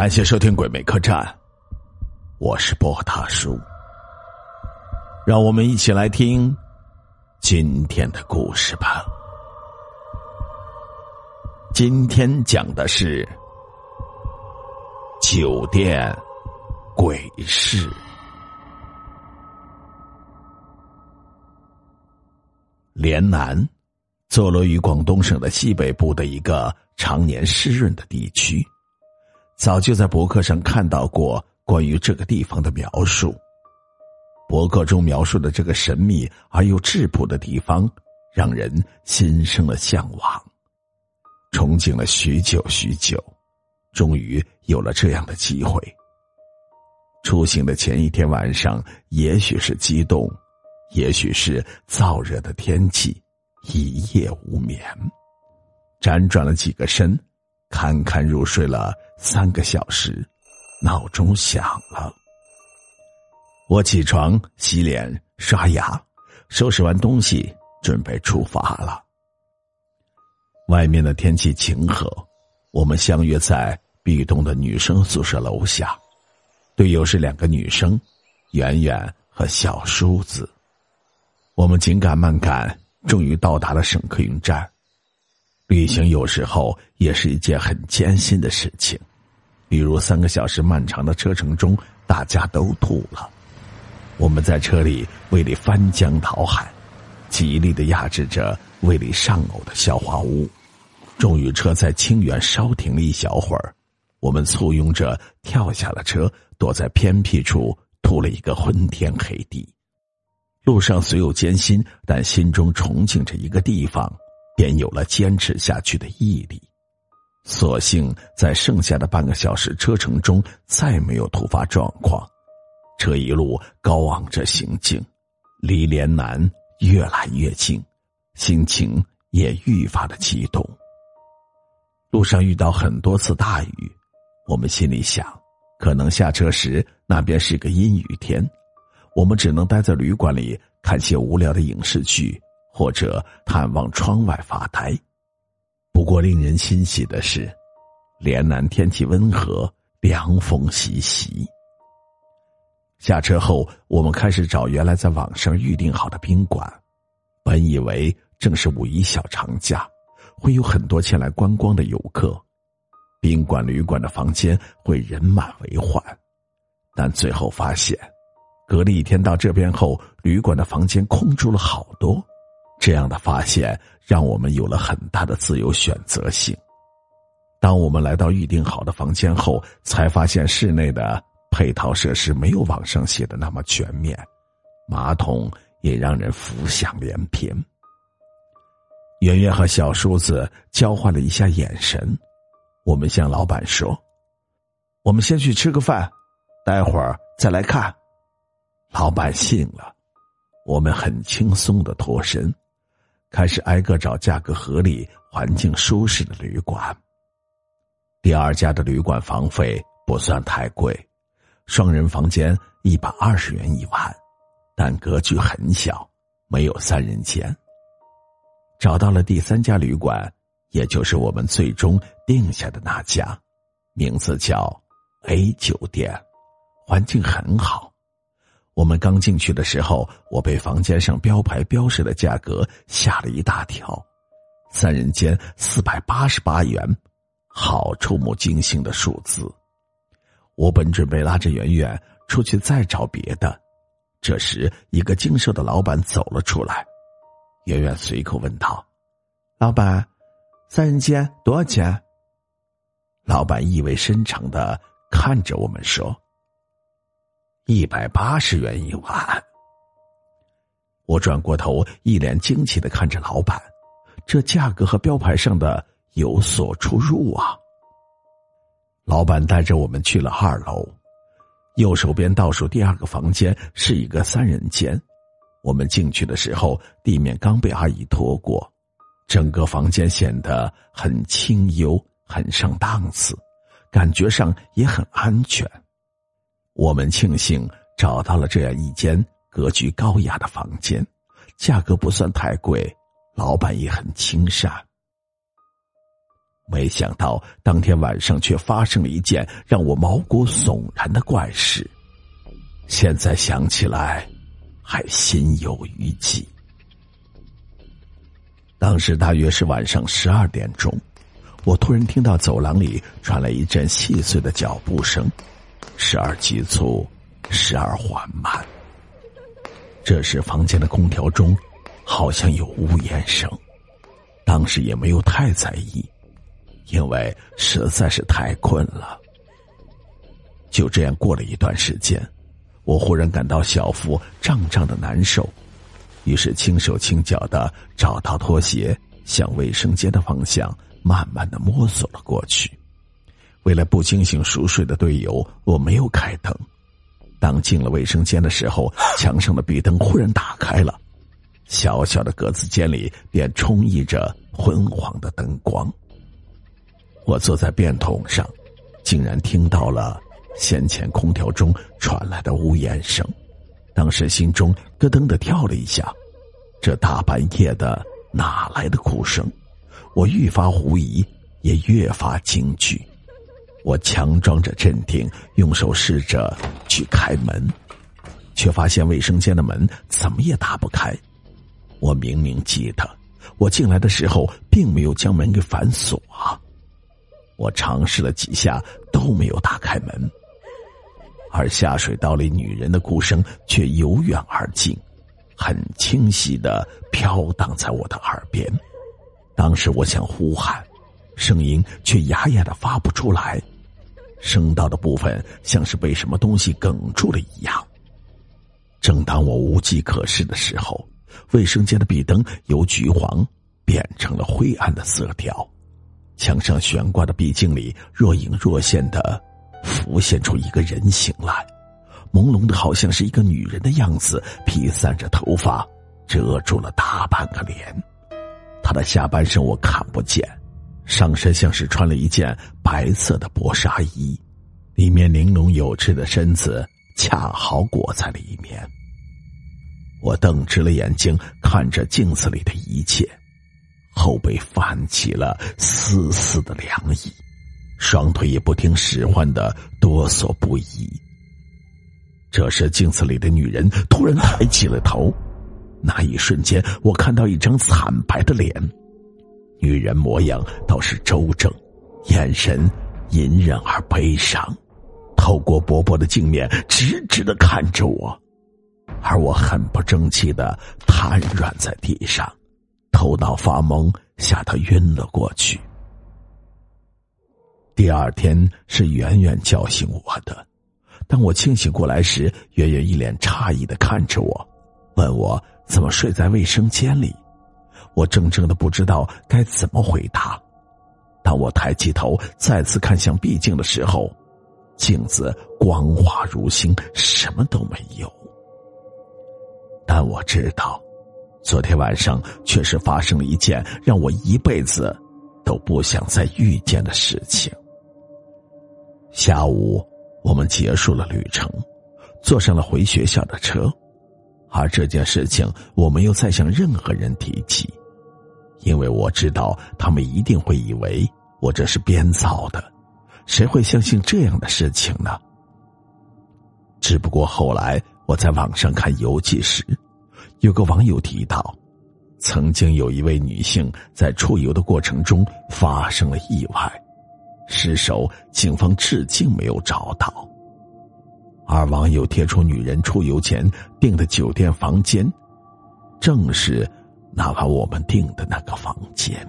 感谢收听《鬼魅客栈》，我是波大叔。让我们一起来听今天的故事吧。今天讲的是酒店鬼事。连南坐落于广东省的西北部的一个常年湿润的地区。早就在博客上看到过关于这个地方的描述。博客中描述的这个神秘而又质朴的地方，让人心生了向往，憧憬了许久许久，终于有了这样的机会。出行的前一天晚上，也许是激动，也许是燥热的天气，一夜无眠，辗转了几个身。堪堪入睡了三个小时，闹钟响了。我起床、洗脸、刷牙，收拾完东西，准备出发了。外面的天气晴和，我们相约在 B 栋的女生宿舍楼下。队友是两个女生，圆圆和小叔子。我们紧赶慢赶，终于到达了省客运站。旅行有时候也是一件很艰辛的事情，比如三个小时漫长的车程中，大家都吐了。我们在车里胃里翻江倒海，极力的压制着胃里上呕的消化物。终于，车在清远稍停了一小会儿，我们簇拥着跳下了车，躲在偏僻处吐了一个昏天黑地。路上虽有艰辛，但心中憧憬着一个地方。便有了坚持下去的毅力，所幸在剩下的半个小时车程中再没有突发状况，车一路高昂着行进，离连南越来越近，心情也愈发的激动。路上遇到很多次大雨，我们心里想，可能下车时那边是个阴雨天，我们只能待在旅馆里看些无聊的影视剧。或者探望窗外发呆。不过令人欣喜的是，连南天气温和，凉风习习。下车后，我们开始找原来在网上预定好的宾馆。本以为正是五一小长假，会有很多前来观光的游客，宾馆旅馆的房间会人满为患。但最后发现，隔了一天到这边后，旅馆的房间空出了好多。这样的发现让我们有了很大的自由选择性。当我们来到预定好的房间后，才发现室内的配套设施没有网上写的那么全面，马桶也让人浮想联翩。圆圆和小叔子交换了一下眼神，我们向老板说：“我们先去吃个饭，待会儿再来看。”老板信了，我们很轻松的脱身。开始挨个找价格合理、环境舒适的旅馆。第二家的旅馆房费不算太贵，双人房间一百二十元一晚，但格局很小，没有三人间。找到了第三家旅馆，也就是我们最终定下的那家，名字叫 A 酒店，环境很好。我们刚进去的时候，我被房间上标牌标示的价格吓了一大跳，三人间四百八十八元，好触目惊心的数字。我本准备拉着圆圆出去再找别的，这时一个精瘦的老板走了出来，圆圆随口问道：“老板，三人间多少钱？”老板意味深长的看着我们说。一百八十元一晚。我转过头，一脸惊奇的看着老板，这价格和标牌上的有所出入啊。老板带着我们去了二楼，右手边倒数第二个房间是一个三人间。我们进去的时候，地面刚被阿姨拖过，整个房间显得很清幽、很上档次，感觉上也很安全。我们庆幸找到了这样一间格局高雅的房间，价格不算太贵，老板也很亲善。没想到当天晚上却发生了一件让我毛骨悚然的怪事，现在想起来还心有余悸。当时大约是晚上十二点钟，我突然听到走廊里传来一阵细碎的脚步声，时而急促，时而缓慢。这时房间的空调中好像有呜咽声，当时也没有太在意。因为实在是太困了，就这样过了一段时间，我忽然感到小腹胀胀的难受，于是轻手轻脚的找到拖鞋，向卫生间的方向慢慢的摸索了过去。为了不惊醒熟睡的队友，我没有开灯。当进了卫生间的时候，墙上的壁灯忽然打开了，小小的格子间里便充溢着昏黄的灯光。我坐在便桶上，竟然听到了先前空调中传来的呜咽声，当时心中咯噔的跳了一下。这大半夜的哪来的哭声？我愈发狐疑，也越发惊惧。我强装着镇定，用手试着去开门，却发现卫生间的门怎么也打不开。我明明记得，我进来的时候并没有将门给反锁啊。我尝试了几下都没有打开门，而下水道里女人的哭声却由远而近，很清晰的飘荡在我的耳边。当时我想呼喊，声音却哑哑的发不出来，声道的部分像是被什么东西哽住了一样。正当我无计可施的时候，卫生间的壁灯由橘黄变成了灰暗的色调。墙上悬挂的壁镜里，若隐若现的浮现出一个人形来，朦胧的好像是一个女人的样子，披散着头发，遮住了大半个脸。她的下半身我看不见，上身像是穿了一件白色的薄纱衣，里面玲珑有致的身子恰好裹在里面。我瞪直了眼睛看着镜子里的一切。后背泛起了丝丝的凉意，双腿也不听使唤的哆嗦不已。这时，镜子里的女人突然抬起了头，那一瞬间，我看到一张惨白的脸。女人模样倒是周正，眼神隐忍而悲伤，透过薄薄的镜面，直直的看着我，而我很不争气的瘫软在地上。头脑发懵，吓得晕了过去。第二天是圆圆叫醒我的。当我清醒过来时，圆圆一脸诧异的看着我，问我怎么睡在卫生间里。我怔怔的不知道该怎么回答。当我抬起头再次看向壁镜的时候，镜子光滑如新，什么都没有。但我知道。昨天晚上确实发生了一件让我一辈子都不想再遇见的事情。下午，我们结束了旅程，坐上了回学校的车，而这件事情我没有再向任何人提起，因为我知道他们一定会以为我这是编造的，谁会相信这样的事情呢？只不过后来我在网上看游记时。有个网友提到，曾经有一位女性在出游的过程中发生了意外，尸首警方至今没有找到。而网友贴出女人出游前订的酒店房间，正是哪怕我们订的那个房间。